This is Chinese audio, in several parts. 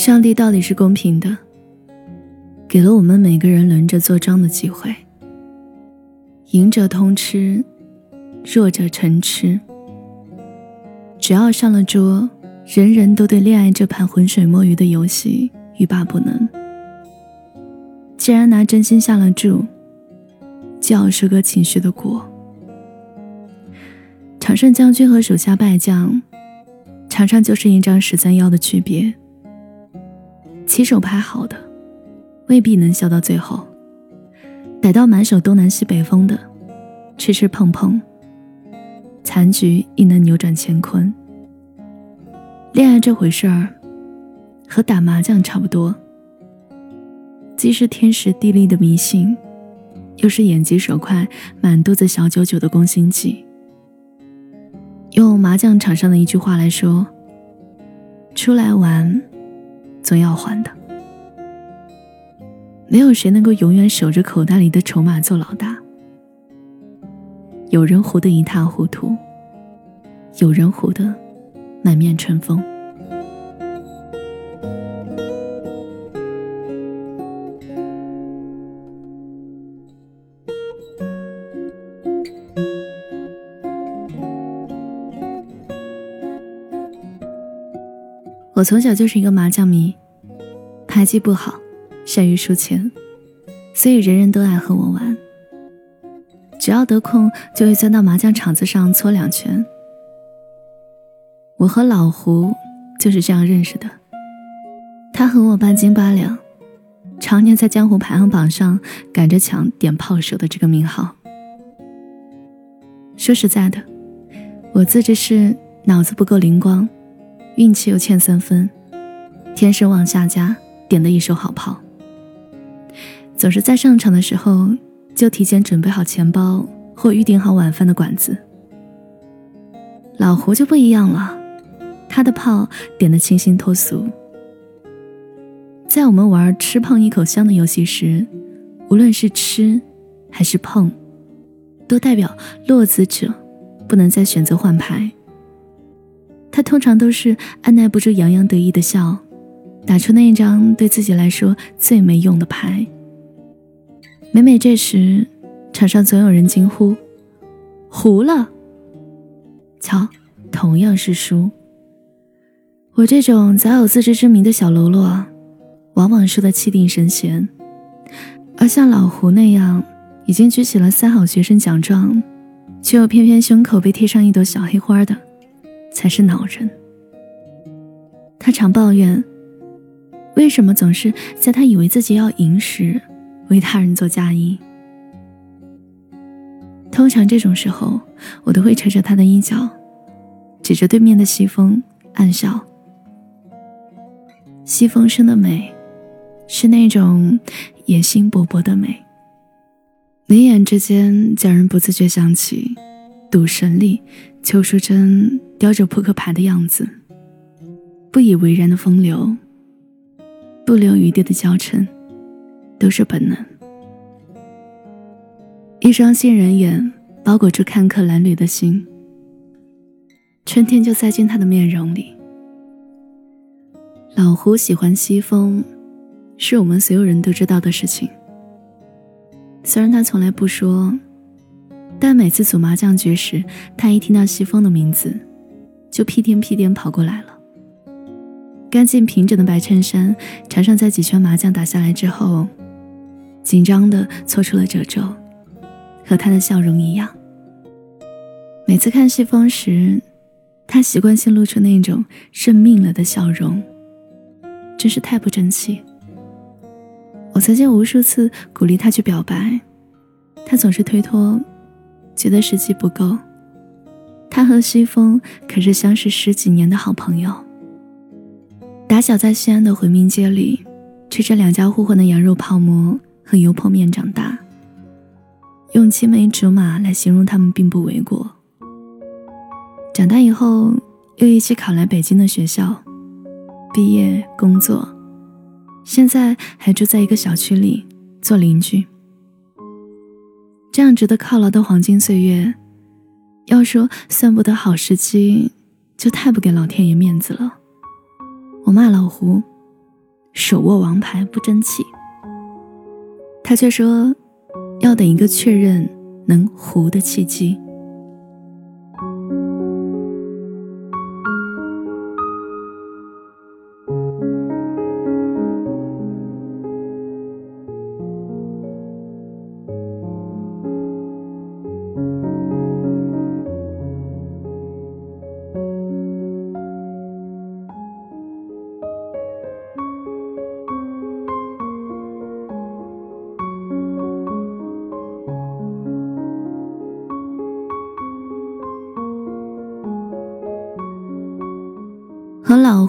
上帝到底是公平的，给了我们每个人轮着做庄的机会。赢者通吃，弱者沉吃。只要上了桌，人人都对恋爱这盘浑水摸鱼的游戏欲罢不能。既然拿真心下了注，就要收割情绪的果。常胜将军和手下败将，常常就是一张十三幺的区别。起手牌好的，未必能笑到最后；逮到满手东南西北风的，吃吃碰碰，残局亦能扭转乾坤。恋爱这回事儿，和打麻将差不多。既是天时地利的迷信，又是眼疾手快、满肚子小九九的攻心计。用麻将场上的一句话来说：“出来玩，总要还的。没有谁能够永远守着口袋里的筹码做老大。有人活得一塌糊涂，有人活得满面春风。”我从小就是一个麻将迷，牌技不好，善于输钱，所以人人都爱和我玩。只要得空，就会钻到麻将场子上搓两拳。我和老胡就是这样认识的，他和我半斤八两，常年在江湖排行榜上赶着抢点炮手的这个名号。说实在的，我自知是脑子不够灵光。运气又欠三分，天生往下家，点的一手好炮。总是在上场的时候就提前准备好钱包或预定好晚饭的馆子。老胡就不一样了，他的炮点的清新脱俗。在我们玩吃碰一口香的游戏时，无论是吃还是碰，都代表落子者不能再选择换牌。他通常都是按耐不住洋洋得意的笑，打出那一张对自己来说最没用的牌。每每这时，场上总有人惊呼：“胡了！”瞧，同样是输。我这种早有自知之明的小喽啰，往往输得气定神闲；而像老胡那样已经举起了三好学生奖状，却又偏偏胸口被贴上一朵小黑花的。才是恼人。他常抱怨，为什么总是在他以为自己要赢时，为他人做嫁衣。通常这种时候，我都会扯着他的衣角，指着对面的西风暗笑。西风生的美，是那种野心勃勃的美，眉眼之间叫人不自觉想起赌神里邱淑贞。叼着扑克牌的样子，不以为然的风流，不留余地的娇嗔，都是本能。一双杏仁眼包裹住看客褴褛的心，春天就塞进他的面容里。老胡喜欢西风，是我们所有人都知道的事情。虽然他从来不说，但每次组麻将局时，他一听到西风的名字。就屁颠屁颠跑过来了。干净平整的白衬衫，常常在几圈麻将打下来之后，紧张的搓出了褶皱，和他的笑容一样。每次看西风时，他习惯性露出那种认命了的笑容，真是太不争气。我曾经无数次鼓励他去表白，他总是推脱，觉得时机不够。他和西风可是相识十几年的好朋友。打小在西安的回民街里，吃着两家互换的羊肉泡馍和油泼面长大。用青梅竹马来形容他们并不为过。长大以后又一起考来北京的学校，毕业工作，现在还住在一个小区里做邻居。这样值得犒劳的黄金岁月。要说算不得好时机，就太不给老天爷面子了。我骂老胡，手握王牌不争气。他却说，要等一个确认能胡的契机。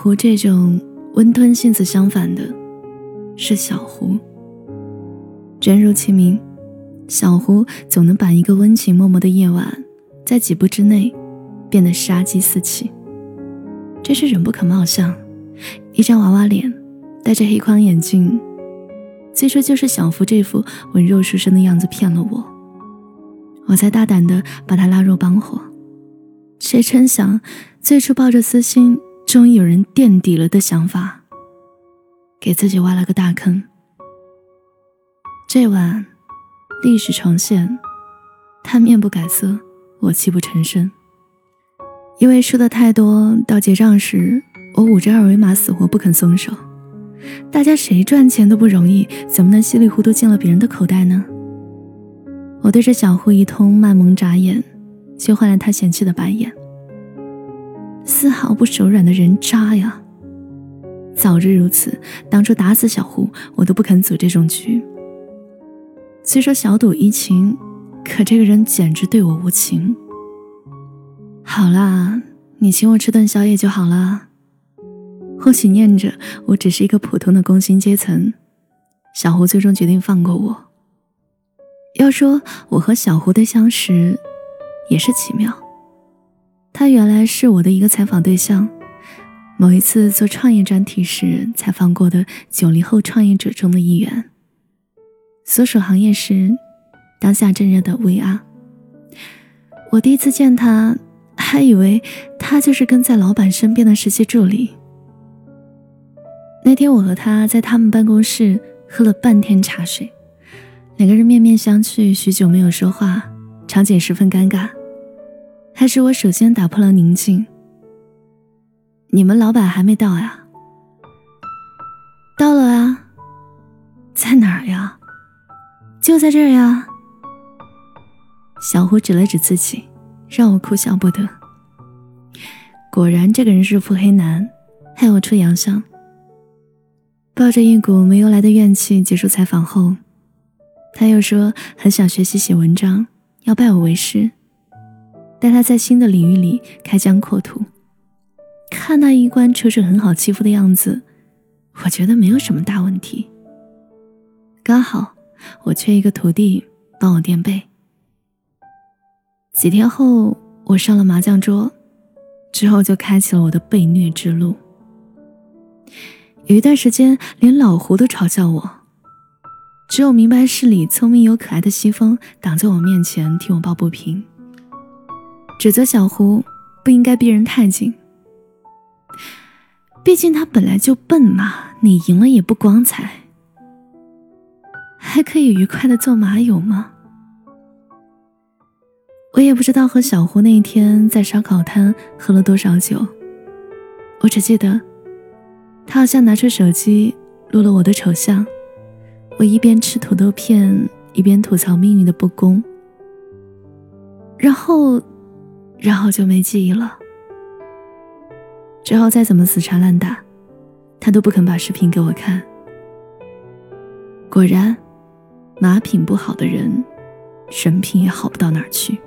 胡这种温吞性子相反的，是小胡。真如其名，小胡总能把一个温情脉脉的夜晚，在几步之内变得杀机四起。真是人不可貌相，一张娃娃脸，戴着黑框眼镜，最初就是小胡这副文弱书生的样子骗了我，我才大胆的把他拉入帮伙。谁成想，最初抱着私心。终于有人垫底了的想法，给自己挖了个大坑。这晚，历史重现，他面不改色，我泣不成声。因为输的太多，到结账时，我捂着二维码，死活不肯松手。大家谁赚钱都不容易，怎么能稀里糊涂进了别人的口袋呢？我对着小胡一通卖萌眨眼，却换来他嫌弃的白眼。丝毫不手软的人渣呀！早知如此，当初打死小胡，我都不肯组这种局。虽说小赌怡情，可这个人简直对我无情。好啦，你请我吃顿宵夜就好了。或许念着我只是一个普通的工薪阶层，小胡最终决定放过我。要说我和小胡的相识，也是奇妙。他原来是我的一个采访对象，某一次做创业专题时采访过的九零后创业者中的一员。所属行业是当下正热的 VR。我第一次见他，还以为他就是跟在老板身边的实习助理。那天我和他在他们办公室喝了半天茶水，两个人面面相觑，许久没有说话，场景十分尴尬。还是我首先打破了宁静。你们老板还没到呀？到了啊，在哪儿呀？就在这儿呀。小胡指了指自己，让我哭笑不得。果然，这个人是腹黑男，害我出洋相。抱着一股没由来的怨气结束采访后，他又说很想学习写文章，要拜我为师。带他在新的领域里开疆扩土，看那衣冠楚楚、很好欺负的样子，我觉得没有什么大问题。刚好我缺一个徒弟帮我垫背。几天后，我上了麻将桌，之后就开启了我的被虐之路。有一段时间，连老胡都嘲笑我，只有明白事理、聪明又可爱的西风挡在我面前替我抱不平。指责小胡不应该逼人太紧，毕竟他本来就笨嘛，你赢了也不光彩，还可以愉快的做马友吗？我也不知道和小胡那一天在烧烤摊喝了多少酒，我只记得他好像拿出手机录了我的丑相，我一边吃土豆片一边吐槽命运的不公，然后。然后就没记忆了。之后再怎么死缠烂打，他都不肯把视频给我看。果然，马品不好的人，人品也好不到哪儿去。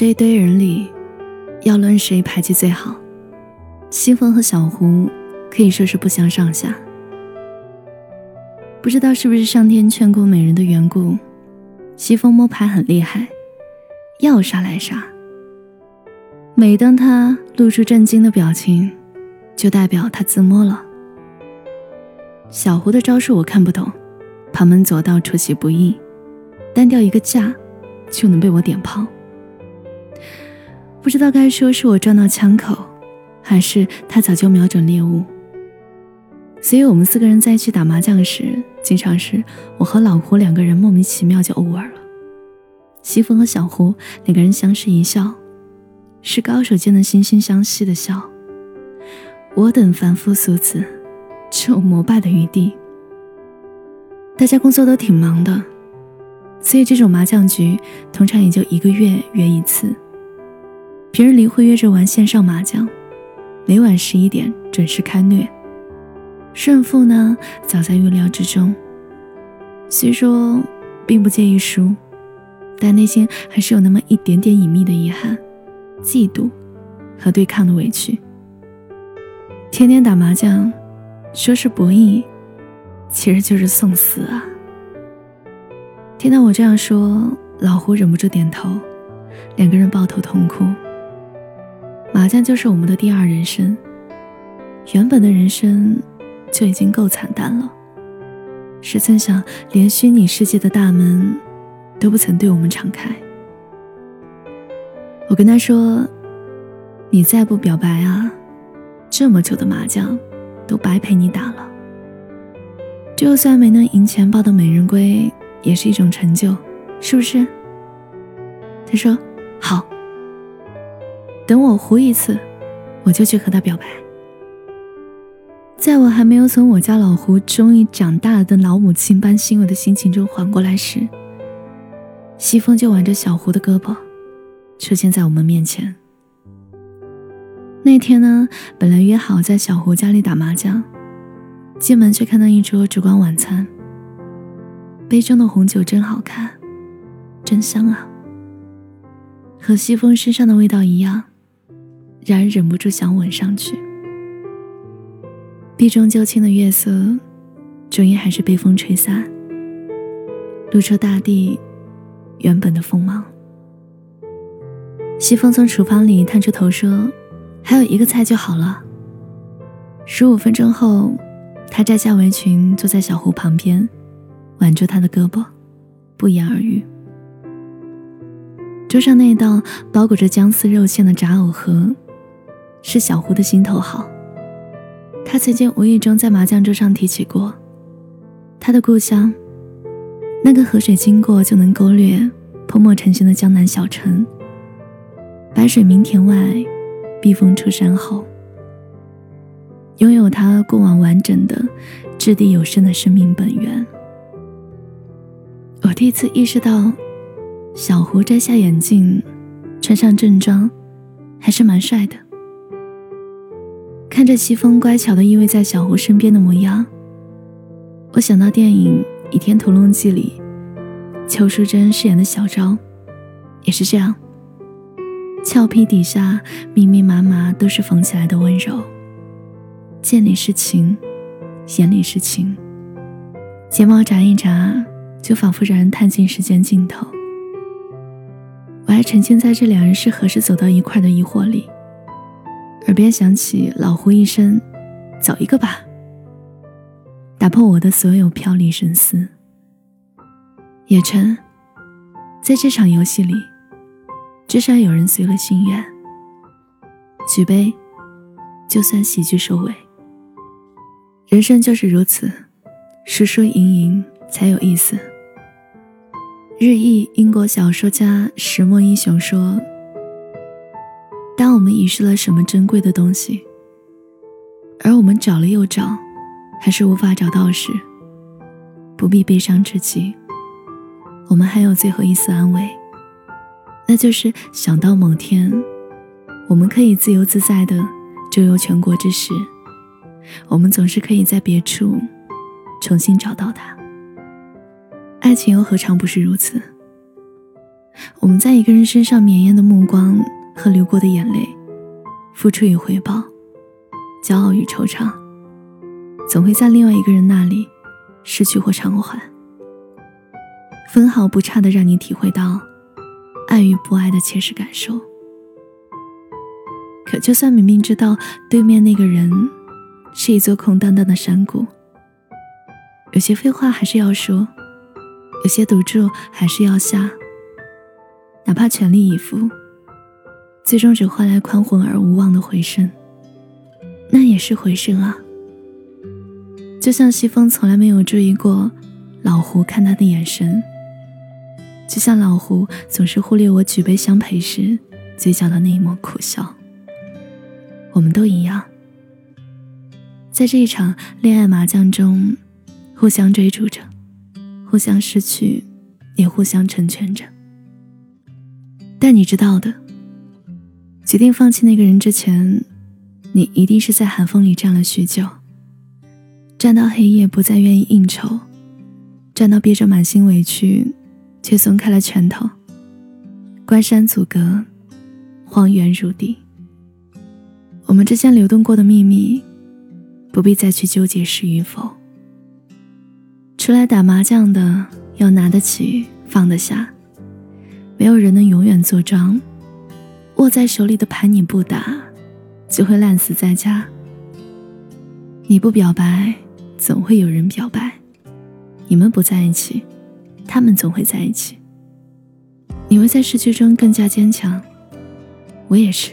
这一堆人里，要论谁牌技最好，西风和小胡可以说是不相上下。不知道是不是上天眷顾美人的缘故，西风摸牌很厉害，要杀来杀。每当他露出震惊的表情，就代表他自摸了。小胡的招数我看不懂，旁门左道出其不意，单调一个架就能被我点炮。不知道该说是我撞到枪口，还是他早就瞄准猎物。所以我们四个人在一起打麻将时，经常是我和老胡两个人莫名其妙就 over 了。西风和小胡两个人相视一笑。是高手间的惺惺相惜的笑。我等凡夫俗子，只有膜拜的余地。大家工作都挺忙的，所以这种麻将局通常也就一个月约一次。平日里会约着玩线上麻将，每晚十一点准时开虐。胜负呢，早在预料之中。虽说并不介意输，但内心还是有那么一点点隐秘的遗憾。嫉妒和对抗的委屈。天天打麻将，说是博弈，其实就是送死啊！听到我这样说，老胡忍不住点头，两个人抱头痛哭。麻将就是我们的第二人生，原本的人生就已经够惨淡了，谁曾想连虚拟世界的大门都不曾对我们敞开。我跟他说：“你再不表白啊，这么久的麻将都白陪你打了。就算没能赢钱抱到美人归，也是一种成就，是不是？”他说：“好，等我胡一次，我就去和他表白。”在我还没有从我家老胡终于长大了的老母亲般欣慰的心情中缓过来时，西风就挽着小胡的胳膊。出现在我们面前。那天呢，本来约好在小胡家里打麻将，进门却看到一桌烛光晚餐。杯中的红酒真好看，真香啊，和西风身上的味道一样，让人忍不住想吻上去。避重就轻的月色，终于还是被风吹散，露出大地原本的锋芒。西风从厨房里探出头说：“还有一个菜就好了。”十五分钟后，他摘下围裙，坐在小胡旁边，挽住他的胳膊，不言而喻。桌上那道包裹着姜丝肉馅的炸藕盒，是小胡的心头好。他曾经无意中在麻将桌上提起过，他的故乡，那个河水经过就能勾勒泼墨成形的江南小城。白水明田外，避风出山后，拥有他过往完整的、掷地有声的生命本源。我第一次意识到，小胡摘下眼镜，穿上正装，还是蛮帅的。看着西风乖巧的依偎在小胡身边的模样，我想到电影《倚天屠龙记》里，邱淑贞饰演的小昭，也是这样。俏皮底下密密麻麻都是缝起来的温柔，见里是情，眼里是情，睫毛眨一眨，就仿佛让人探进时间尽头。我还沉浸在这两人是何时走到一块的疑惑里，耳边响起老胡一声：“走一个吧。”打破我的所有飘离神思。叶琛，在这场游戏里。至少有人随了心愿。举杯，就算喜剧收尾。人生就是如此，输输赢赢才有意思。日裔英国小说家石墨英雄说：“当我们遗失了什么珍贵的东西，而我们找了又找，还是无法找到时，不必悲伤至极。我们还有最后一丝安慰。”那就是想到某天，我们可以自由自在的周游全国之时，我们总是可以在别处重新找到它。爱情又何尝不是如此？我们在一个人身上绵延的目光和流过的眼泪，付出与回报，骄傲与惆怅，总会在另外一个人那里失去或偿还。分毫不差的让你体会到爱与不爱的切实感受。可就算明明知道对面那个人是一座空荡荡的山谷，有些废话还是要说，有些赌注还是要下，哪怕全力以赴，最终只换来宽宏而无望的回声，那也是回声啊。就像西风从来没有注意过老胡看他的眼神，就像老胡总是忽略我举杯相陪时嘴角的那一抹苦笑。我们都一样，在这一场恋爱麻将中，互相追逐着，互相失去，也互相成全着。但你知道的，决定放弃那个人之前，你一定是在寒风里站了许久。站到黑夜，不再愿意应酬；站到憋着满心委屈，却松开了拳头。关山阻隔，荒原如地。我们之间流动过的秘密，不必再去纠结是与否。出来打麻将的，要拿得起，放得下。没有人能永远做庄。握在手里的牌你不打，就会烂死在家。你不表白。总会有人表白，你们不在一起，他们总会在一起。你会在失去中更加坚强，我也是。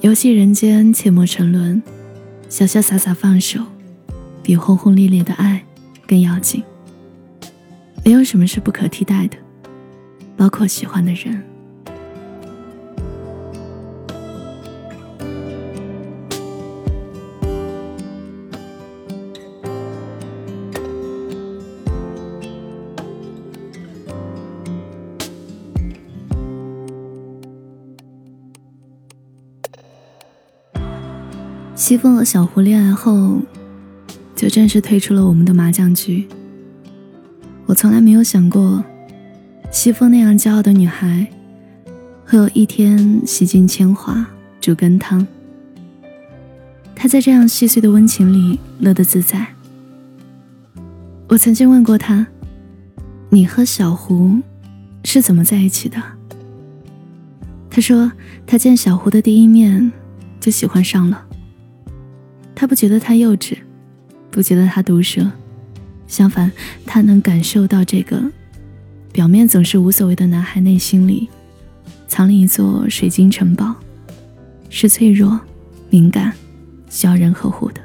游戏人间，切莫沉沦，潇潇洒洒放手，比轰轰烈烈的爱更要紧。没有什么是不可替代的，包括喜欢的人。西风和小胡恋爱后，就正式退出了我们的麻将局。我从来没有想过，西风那样骄傲的女孩，会有一天洗尽铅华煮羹汤。她在这样细碎的温情里乐得自在。我曾经问过她：“你和小胡是怎么在一起的？”她说：“她见小胡的第一面，就喜欢上了。”他不觉得他幼稚，不觉得他毒舌，相反，他能感受到这个表面总是无所谓的男孩内心里藏了一座水晶城堡，是脆弱、敏感、需要人呵护的。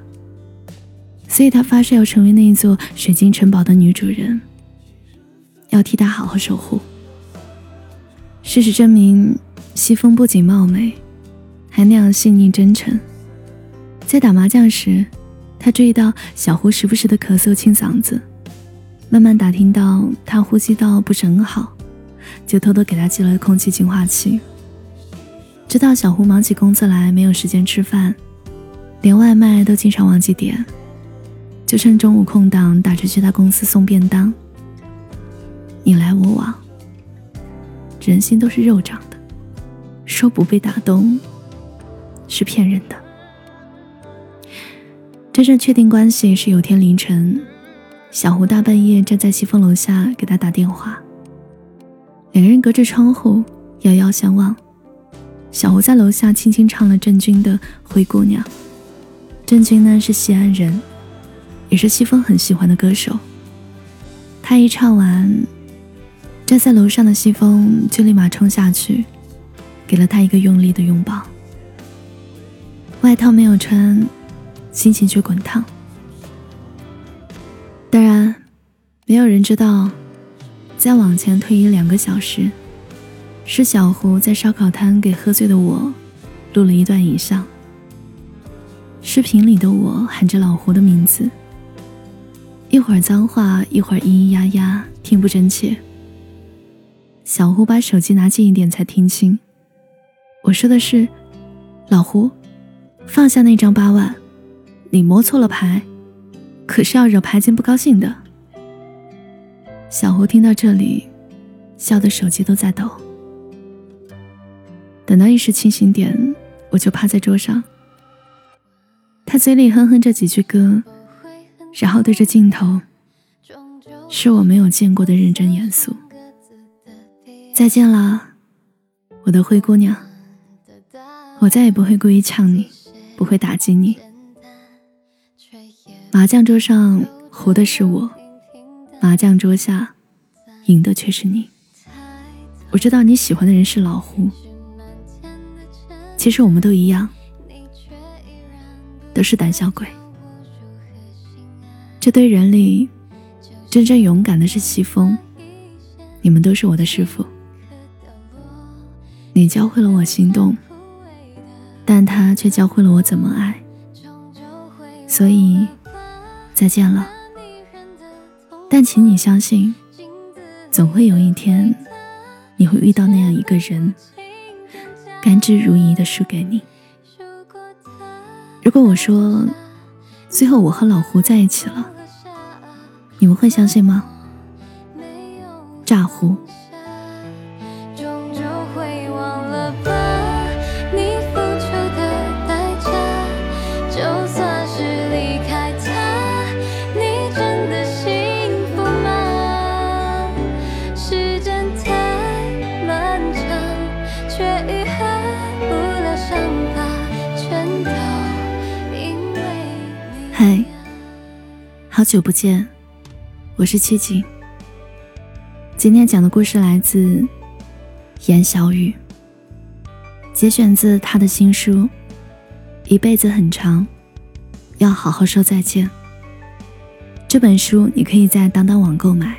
所以他发誓要成为那一座水晶城堡的女主人，要替他好好守护。事实证明，西风不仅貌美，还那样细腻真诚。在打麻将时，他注意到小胡时不时的咳嗽、清嗓子，慢慢打听到他呼吸道不是很好，就偷偷给他寄了空气净化器。知道小胡忙起工作来没有时间吃饭，连外卖都经常忘记点，就趁中午空档打车去他公司送便当。你来我往，人心都是肉长的，说不被打动是骗人的。真正确定关系是有天凌晨，小胡大半夜站在西风楼下给他打电话。两个人隔着窗户遥遥相望。小胡在楼下轻轻唱了郑钧的《灰姑娘》。郑钧呢是西安人，也是西风很喜欢的歌手。他一唱完，站在楼上的西风就立马冲下去，给了他一个用力的拥抱。外套没有穿。心情却滚烫。当然，没有人知道，再往前推移两个小时，是小胡在烧烤摊给喝醉的我录了一段影像。视频里的我喊着老胡的名字，一会儿脏话，一会儿咿咿呀呀，听不真切。小胡把手机拿近一点才听清，我说的是：“老胡，放下那张八万。”你摸错了牌，可是要惹牌精不高兴的。小胡听到这里，笑得手机都在抖。等到意识清醒点，我就趴在桌上。他嘴里哼哼着几句歌，然后对着镜头是我没有见过的认真严肃。再见了，我的灰姑娘。我再也不会故意呛你，不会打击你。麻将桌上胡的是我，麻将桌下赢的却是你。我知道你喜欢的人是老胡，其实我们都一样，都是胆小鬼。这堆人里，真正勇敢的是西风。你们都是我的师傅，你教会了我心动。但他却教会了我怎么爱，所以再见了。但请你相信，总会有一天，你会遇到那样一个人，甘之如饴的输给你。如果我说，最后我和老胡在一起了，你们会相信吗？炸胡。好久不见，我是七景。今天讲的故事来自严小雨，节选自他的新书《一辈子很长，要好好说再见》。这本书你可以在当当网购买。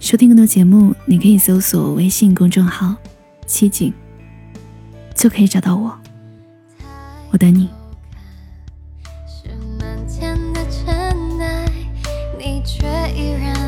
收听更多节目，你可以搜索微信公众号“七景”，就可以找到我。我等你。依然。